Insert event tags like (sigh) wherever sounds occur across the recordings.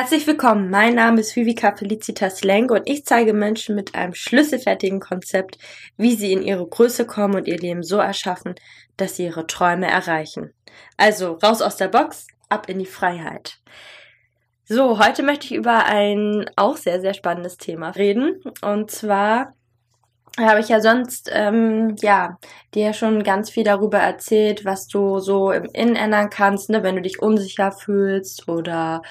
Herzlich willkommen, mein Name ist Vivika Felicitas Lenk und ich zeige Menschen mit einem schlüsselfertigen Konzept, wie sie in ihre Größe kommen und ihr Leben so erschaffen, dass sie ihre Träume erreichen. Also raus aus der Box, ab in die Freiheit. So, heute möchte ich über ein auch sehr, sehr spannendes Thema reden und zwar habe ich ja sonst, ähm, ja, dir schon ganz viel darüber erzählt, was du so im Innen ändern kannst, ne, wenn du dich unsicher fühlst oder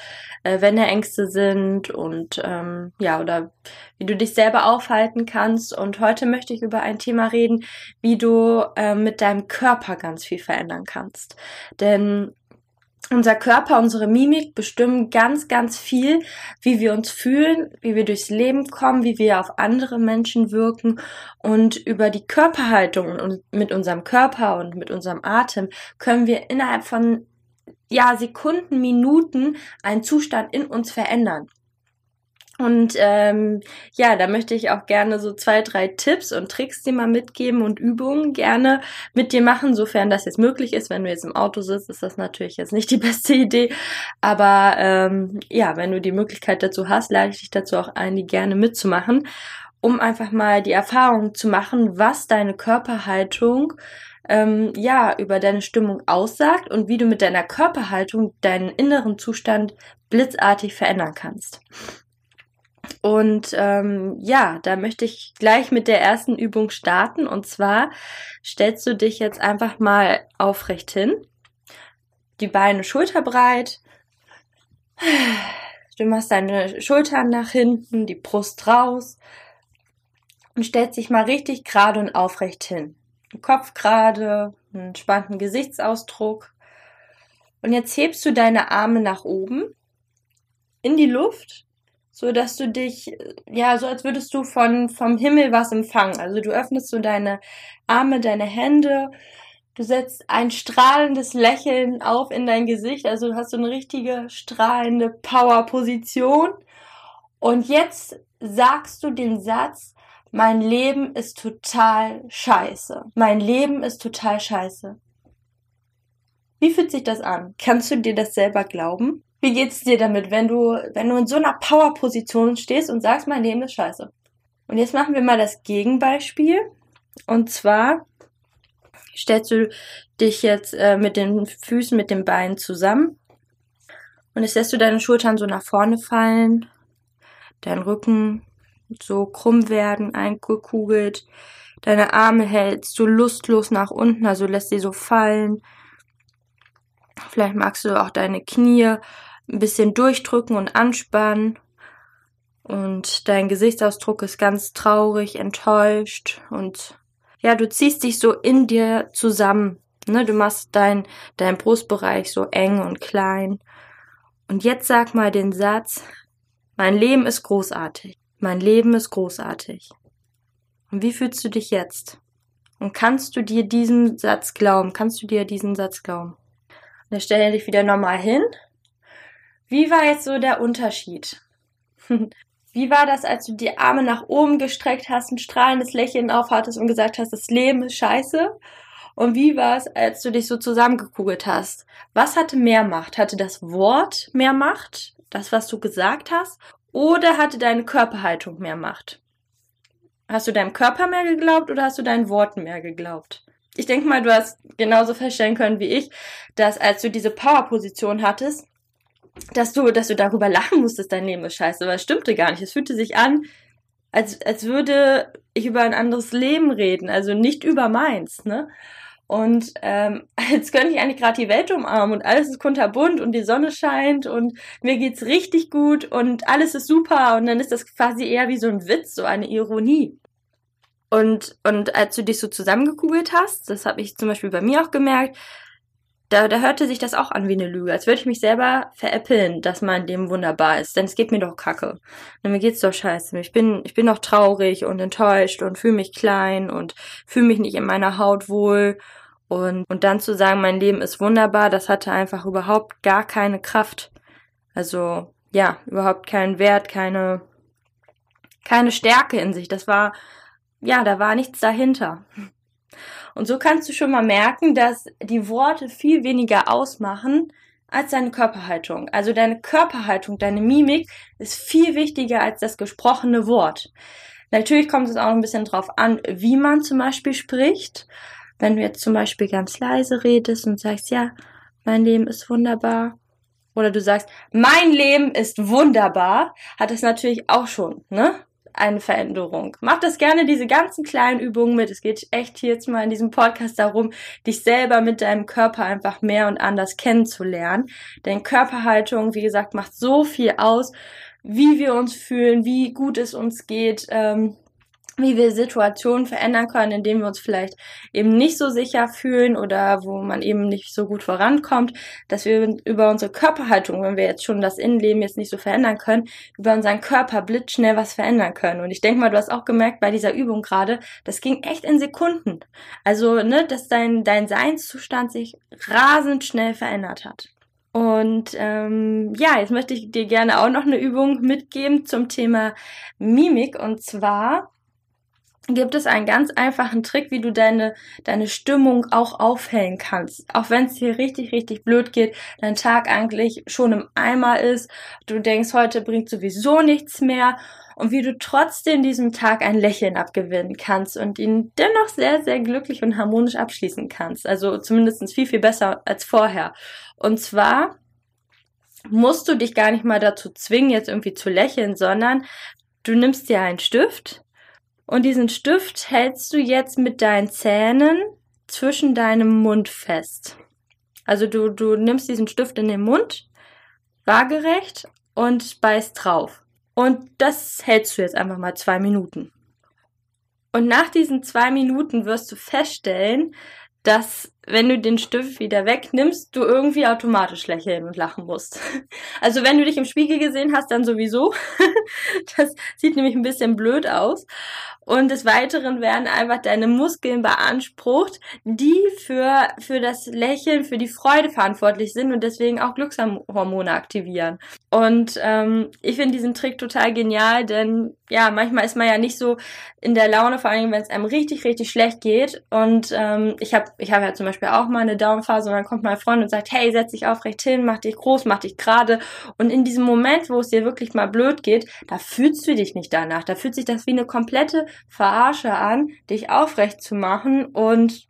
äh, wenn da Ängste sind und ähm, ja, oder wie du dich selber aufhalten kannst. Und heute möchte ich über ein Thema reden, wie du äh, mit deinem Körper ganz viel verändern kannst. Denn unser Körper, unsere Mimik bestimmen ganz, ganz viel, wie wir uns fühlen, wie wir durchs Leben kommen, wie wir auf andere Menschen wirken und über die Körperhaltung und mit unserem Körper und mit unserem Atem können wir innerhalb von ja, Sekunden, Minuten einen Zustand in uns verändern. Und ähm, ja, da möchte ich auch gerne so zwei, drei Tipps und Tricks dir mal mitgeben und Übungen gerne mit dir machen, sofern das jetzt möglich ist. Wenn du jetzt im Auto sitzt, ist das natürlich jetzt nicht die (laughs) beste Idee. Aber ähm, ja, wenn du die Möglichkeit dazu hast, lade ich dich dazu auch ein, die gerne mitzumachen, um einfach mal die Erfahrung zu machen, was deine Körperhaltung ähm, ja über deine Stimmung aussagt und wie du mit deiner Körperhaltung deinen inneren Zustand blitzartig verändern kannst. Und ähm, ja, da möchte ich gleich mit der ersten Übung starten. Und zwar stellst du dich jetzt einfach mal aufrecht hin. Die Beine schulterbreit. Du machst deine Schultern nach hinten, die Brust raus. Und stellst dich mal richtig gerade und aufrecht hin. Kopf gerade, einen entspannten Gesichtsausdruck. Und jetzt hebst du deine Arme nach oben in die Luft so dass du dich, ja, so als würdest du von, vom Himmel was empfangen. Also du öffnest so deine Arme, deine Hände, du setzt ein strahlendes Lächeln auf in dein Gesicht, also du hast so eine richtige strahlende Power-Position. Und jetzt sagst du den Satz, mein Leben ist total scheiße. Mein Leben ist total scheiße. Wie fühlt sich das an? Kannst du dir das selber glauben? Wie geht's dir damit, wenn du, wenn du in so einer Power-Position stehst und sagst, mein Leben ist scheiße? Und jetzt machen wir mal das Gegenbeispiel. Und zwar stellst du dich jetzt äh, mit den Füßen, mit den Beinen zusammen. Und jetzt lässt du deine Schultern so nach vorne fallen, dein Rücken so krumm werden, eingekugelt. Deine Arme hältst du lustlos nach unten, also lässt sie so fallen. Vielleicht magst du auch deine Knie ein bisschen durchdrücken und anspannen. Und dein Gesichtsausdruck ist ganz traurig, enttäuscht und ja, du ziehst dich so in dir zusammen. Ne? Du machst dein, dein Brustbereich so eng und klein. Und jetzt sag mal den Satz, mein Leben ist großartig. Mein Leben ist großartig. Und wie fühlst du dich jetzt? Und kannst du dir diesen Satz glauben? Kannst du dir diesen Satz glauben? Dann stell dich wieder normal hin wie war jetzt so der Unterschied? (laughs) Wie war das, als du die Arme nach oben gestreckt hast, ein strahlendes Lächeln aufhattest und gesagt hast, das Leben ist scheiße? Und wie war es, als du dich so zusammengekugelt hast? Was hatte mehr Macht? Hatte das Wort mehr Macht? Das, was du gesagt hast? Oder hatte deine Körperhaltung mehr Macht? Hast du deinem Körper mehr geglaubt oder hast du deinen Worten mehr geglaubt? Ich denke mal, du hast genauso feststellen können wie ich, dass als du diese Powerposition hattest, dass du, dass du darüber lachen musstest, dein Leben ist scheiße, aber es stimmte gar nicht. Es fühlte sich an, als, als würde ich über ein anderes Leben reden, also nicht über meins, ne? Und ähm, (laughs) als könnte ich eigentlich gerade die Welt umarmen und alles ist kunterbunt und die Sonne scheint und mir geht's richtig gut und alles ist super und dann ist das quasi eher wie so ein Witz, so eine Ironie. Und, und als du dich so zusammengekugelt hast, das habe ich zum Beispiel bei mir auch gemerkt, da, da hörte sich das auch an wie eine Lüge, als würde ich mich selber veräppeln, dass mein Leben wunderbar ist. Denn es geht mir doch kacke. Und mir geht's doch scheiße. Ich bin, ich bin doch traurig und enttäuscht und fühle mich klein und fühle mich nicht in meiner Haut wohl. Und, und dann zu sagen, mein Leben ist wunderbar, das hatte einfach überhaupt gar keine Kraft. Also, ja, überhaupt keinen Wert, keine, keine Stärke in sich. Das war, ja, da war nichts dahinter. Und so kannst du schon mal merken, dass die Worte viel weniger ausmachen als deine Körperhaltung. Also deine Körperhaltung, deine Mimik ist viel wichtiger als das gesprochene Wort. Natürlich kommt es auch ein bisschen drauf an, wie man zum Beispiel spricht. Wenn du jetzt zum Beispiel ganz leise redest und sagst, ja, mein Leben ist wunderbar. Oder du sagst, mein Leben ist wunderbar, hat es natürlich auch schon, ne? Eine Veränderung. Mach das gerne, diese ganzen kleinen Übungen mit. Es geht echt hier jetzt mal in diesem Podcast darum, dich selber mit deinem Körper einfach mehr und anders kennenzulernen. Denn Körperhaltung, wie gesagt, macht so viel aus wie wir uns fühlen, wie gut es uns geht, ähm, wie wir Situationen verändern können, indem wir uns vielleicht eben nicht so sicher fühlen oder wo man eben nicht so gut vorankommt, dass wir über unsere Körperhaltung, wenn wir jetzt schon das Innenleben jetzt nicht so verändern können, über unseren Körper blitzschnell was verändern können. Und ich denke mal, du hast auch gemerkt bei dieser Übung gerade, das ging echt in Sekunden. Also, ne, dass dein, dein Seinszustand sich rasend schnell verändert hat. Und ähm, ja, jetzt möchte ich dir gerne auch noch eine Übung mitgeben zum Thema Mimik. Und zwar gibt es einen ganz einfachen Trick, wie du deine, deine Stimmung auch aufhellen kannst. Auch wenn es dir richtig, richtig blöd geht, dein Tag eigentlich schon im Eimer ist, du denkst, heute bringt sowieso nichts mehr und wie du trotzdem diesem Tag ein Lächeln abgewinnen kannst und ihn dennoch sehr, sehr glücklich und harmonisch abschließen kannst. Also zumindest viel, viel besser als vorher. Und zwar musst du dich gar nicht mal dazu zwingen, jetzt irgendwie zu lächeln, sondern du nimmst dir einen Stift und diesen Stift hältst du jetzt mit deinen Zähnen zwischen deinem Mund fest. Also du, du nimmst diesen Stift in den Mund, waagerecht und beißt drauf. Und das hältst du jetzt einfach mal zwei Minuten. Und nach diesen zwei Minuten wirst du feststellen, dass wenn du den Stift wieder wegnimmst, du irgendwie automatisch lächeln und lachen musst. (laughs) Also wenn du dich im Spiegel gesehen hast, dann sowieso. (laughs) Das sieht nämlich ein bisschen blöd aus. Und des Weiteren werden einfach deine Muskeln beansprucht, die für, für das Lächeln, für die Freude verantwortlich sind und deswegen auch Glückshormone aktivieren. Und ähm, ich finde diesen Trick total genial, denn ja, manchmal ist man ja nicht so in der Laune, vor allem wenn es einem richtig, richtig schlecht geht. Und ähm, ich habe ich hab ja zum Beispiel auch mal eine Downphase und dann kommt mein Freund und sagt, hey, setz dich aufrecht hin, mach dich groß, mach dich gerade. Und in diesem Moment, wo es dir wirklich mal blöd geht, da fühlst du dich nicht danach. Da fühlt sich das wie eine komplette Verarsche an, dich aufrecht zu machen und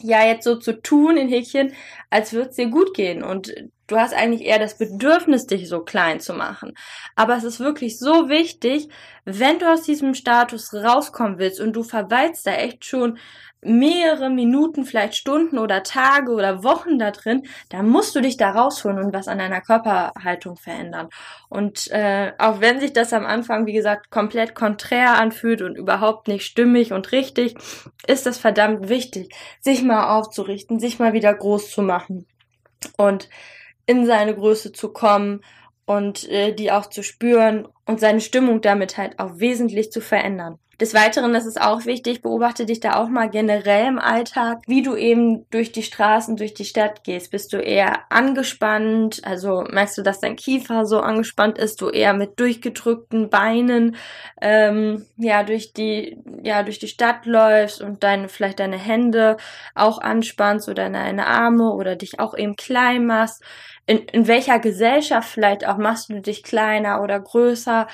ja jetzt so zu tun in Häkchen, als würde es dir gut gehen. Und du hast eigentlich eher das Bedürfnis, dich so klein zu machen. Aber es ist wirklich so wichtig, wenn du aus diesem Status rauskommen willst und du verweilst da echt schon mehrere Minuten, vielleicht Stunden oder Tage oder Wochen da drin, da musst du dich da rausholen und was an deiner Körperhaltung verändern. Und äh, auch wenn sich das am Anfang, wie gesagt, komplett konträr anfühlt und überhaupt nicht stimmig und richtig, ist das verdammt wichtig, sich mal aufzurichten, sich mal wieder groß zu machen und in seine Größe zu kommen und äh, die auch zu spüren und seine Stimmung damit halt auch wesentlich zu verändern. Des Weiteren ist es auch wichtig, beobachte dich da auch mal generell im Alltag, wie du eben durch die Straßen, durch die Stadt gehst. Bist du eher angespannt? Also merkst du, dass dein Kiefer so angespannt ist? Du eher mit durchgedrückten Beinen ähm, ja durch die ja durch die Stadt läufst und deine vielleicht deine Hände auch anspannst oder deine Arme oder dich auch eben klein machst. In, in welcher Gesellschaft vielleicht auch machst du dich kleiner oder größer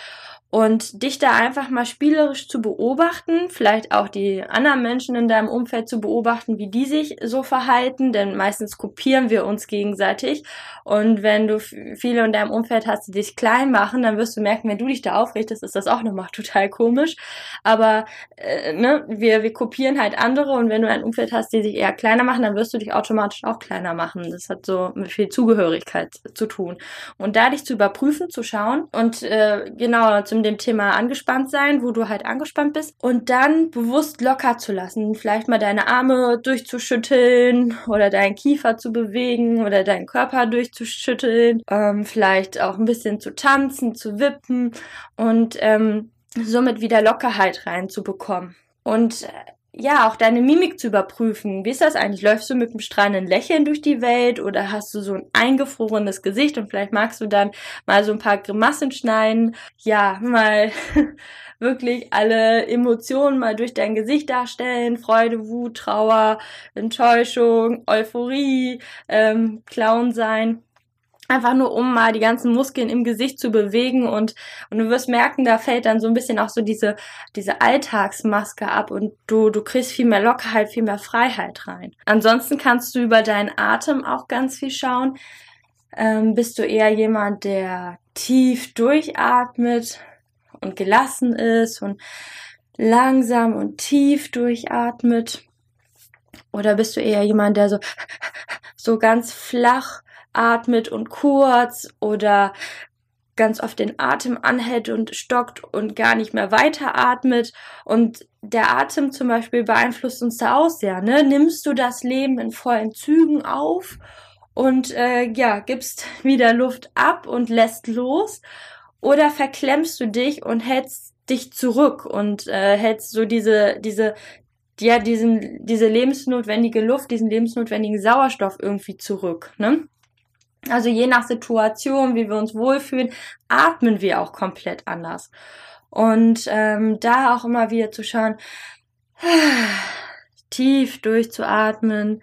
und dich da einfach mal spielerisch zu beobachten, vielleicht auch die anderen Menschen in deinem Umfeld zu beobachten, wie die sich so verhalten, denn meistens kopieren wir uns gegenseitig. Und wenn du viele in deinem Umfeld hast, die dich klein machen, dann wirst du merken, wenn du dich da aufrichtest, ist das auch nochmal (laughs) total komisch, aber äh, ne, wir, wir kopieren halt andere und wenn du ein Umfeld hast, die sich eher kleiner machen, dann wirst du dich automatisch auch kleiner machen. Das hat so mit viel Zugehörigkeit zu tun. Und da dich zu überprüfen, zu schauen und äh, genau zum dem Thema angespannt sein, wo du halt angespannt bist und dann bewusst locker zu lassen. Vielleicht mal deine Arme durchzuschütteln oder deinen Kiefer zu bewegen oder deinen Körper durchzuschütteln. Ähm, vielleicht auch ein bisschen zu tanzen, zu wippen und ähm, somit wieder Lockerheit reinzubekommen. Und äh, ja, auch deine Mimik zu überprüfen. Wie ist das eigentlich? Läufst du mit einem strahlenden Lächeln durch die Welt oder hast du so ein eingefrorenes Gesicht und vielleicht magst du dann mal so ein paar Grimassen schneiden? Ja, mal (laughs) wirklich alle Emotionen mal durch dein Gesicht darstellen. Freude, Wut, Trauer, Enttäuschung, Euphorie, ähm, Clown sein. Einfach nur, um mal die ganzen Muskeln im Gesicht zu bewegen und, und du wirst merken, da fällt dann so ein bisschen auch so diese, diese Alltagsmaske ab und du, du kriegst viel mehr Lockerheit, viel mehr Freiheit rein. Ansonsten kannst du über deinen Atem auch ganz viel schauen. Ähm, bist du eher jemand, der tief durchatmet und gelassen ist und langsam und tief durchatmet? Oder bist du eher jemand, der so, so ganz flach atmet und kurz oder ganz oft den Atem anhält und stockt und gar nicht mehr weiter atmet. Und der Atem zum Beispiel beeinflusst uns da auch sehr. Ne? Nimmst du das Leben in vollen Zügen auf und äh, ja, gibst (laughs) wieder Luft ab und lässt los? Oder verklemmst du dich und hältst dich zurück und äh, hältst so diese, diese, ja, diesen, diese lebensnotwendige Luft, diesen lebensnotwendigen Sauerstoff irgendwie zurück, ne? Also je nach Situation, wie wir uns wohlfühlen, atmen wir auch komplett anders. Und ähm, da auch immer wieder zu schauen, (sighs) tief durchzuatmen,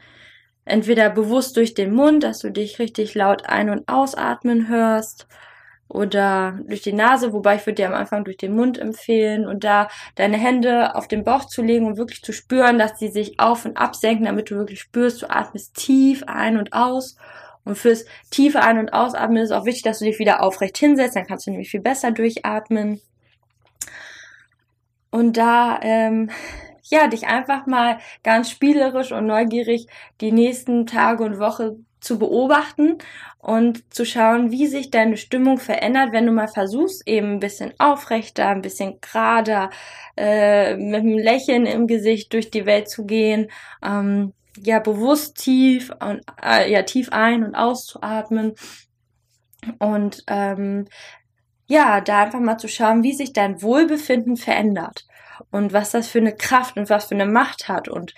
entweder bewusst durch den Mund, dass du dich richtig laut ein- und ausatmen hörst, oder durch die Nase, wobei ich würde dir am Anfang durch den Mund empfehlen und da deine Hände auf den Bauch zu legen und wirklich zu spüren, dass sie sich auf und absenken, damit du wirklich spürst, du atmest tief ein und aus und fürs tiefe Ein- und Ausatmen ist auch wichtig, dass du dich wieder aufrecht hinsetzt, dann kannst du nämlich viel besser durchatmen. Und da, ähm, ja, dich einfach mal ganz spielerisch und neugierig die nächsten Tage und Woche zu beobachten und zu schauen, wie sich deine Stimmung verändert, wenn du mal versuchst, eben ein bisschen aufrechter, ein bisschen gerader, äh, mit einem Lächeln im Gesicht durch die Welt zu gehen. Ähm, ja bewusst tief und äh, ja tief ein und auszuatmen und ähm, ja da einfach mal zu schauen, wie sich dein Wohlbefinden verändert und was das für eine Kraft und was für eine Macht hat und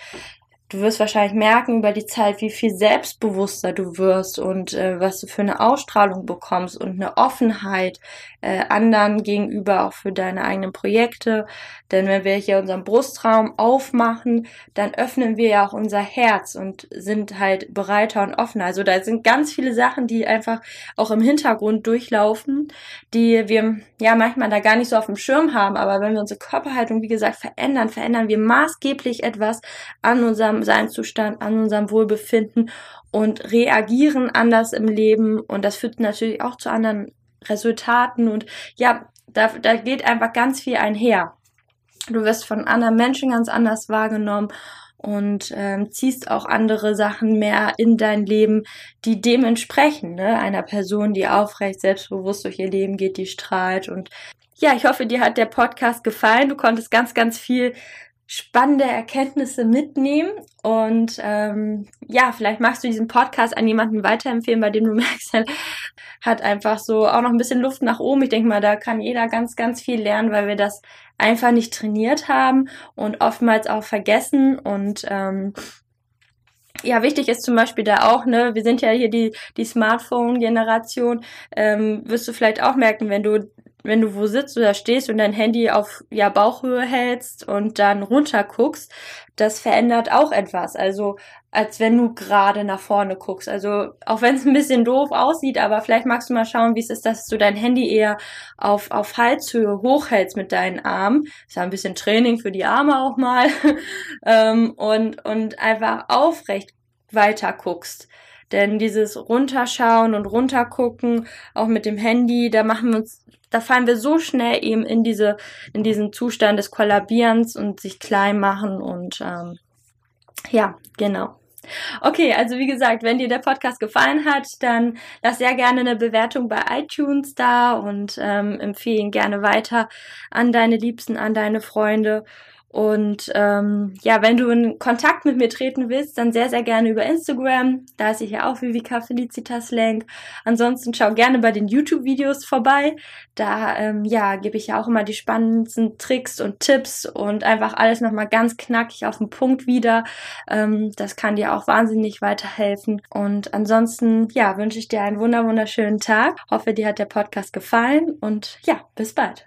du wirst wahrscheinlich merken über die Zeit, wie viel selbstbewusster du wirst und äh, was du für eine Ausstrahlung bekommst und eine Offenheit äh, anderen gegenüber, auch für deine eigenen Projekte. Denn wenn wir hier unseren Brustraum aufmachen, dann öffnen wir ja auch unser Herz und sind halt bereiter und offener. Also da sind ganz viele Sachen, die einfach auch im Hintergrund durchlaufen, die wir ja manchmal da gar nicht so auf dem Schirm haben. Aber wenn wir unsere Körperhaltung, wie gesagt, verändern, verändern wir maßgeblich etwas an unserem Seinszustand, an unserem Wohlbefinden und reagieren anders im Leben. Und das führt natürlich auch zu anderen Resultaten und ja, da, da geht einfach ganz viel einher. Du wirst von anderen Menschen ganz anders wahrgenommen und ähm, ziehst auch andere Sachen mehr in dein Leben, die dem entsprechen, ne? einer Person, die aufrecht, selbstbewusst durch ihr Leben geht, die strahlt und ja, ich hoffe, dir hat der Podcast gefallen. Du konntest ganz, ganz viel spannende Erkenntnisse mitnehmen. Und ähm, ja, vielleicht magst du diesen Podcast an jemanden weiterempfehlen, bei dem du (laughs) merkst, er hat einfach so auch noch ein bisschen Luft nach oben. Ich denke mal, da kann jeder ganz, ganz viel lernen, weil wir das einfach nicht trainiert haben und oftmals auch vergessen. Und ähm, ja, wichtig ist zum Beispiel da auch, ne, wir sind ja hier die, die Smartphone-Generation, ähm, wirst du vielleicht auch merken, wenn du wenn du wo sitzt oder stehst und dein Handy auf ja, Bauchhöhe hältst und dann runter guckst, das verändert auch etwas. Also als wenn du gerade nach vorne guckst. Also auch wenn es ein bisschen doof aussieht, aber vielleicht magst du mal schauen, wie es ist, dass du dein Handy eher auf, auf Halshöhe hochhältst mit deinen Armen. ist ja ein bisschen Training für die Arme auch mal. (laughs) ähm, und, und einfach aufrecht weiter guckst. Denn dieses Runterschauen und Runtergucken, auch mit dem Handy, da machen wir uns da fallen wir so schnell eben in diese, in diesen Zustand des Kollabierens und sich klein machen und ähm, ja, genau. Okay, also wie gesagt, wenn dir der Podcast gefallen hat, dann lass sehr gerne eine Bewertung bei iTunes da und ähm, empfehle ihn gerne weiter an deine Liebsten, an deine Freunde. Und ähm, ja, wenn du in Kontakt mit mir treten willst, dann sehr, sehr gerne über Instagram. Da ist ich ja auch Vivica Felicitas Lenk. Ansonsten schau gerne bei den YouTube-Videos vorbei. Da ähm, ja, gebe ich ja auch immer die spannendsten Tricks und Tipps und einfach alles nochmal ganz knackig auf den Punkt wieder. Ähm, das kann dir auch wahnsinnig weiterhelfen. Und ansonsten, ja, wünsche ich dir einen wunder wunderschönen Tag. Hoffe, dir hat der Podcast gefallen und ja, bis bald.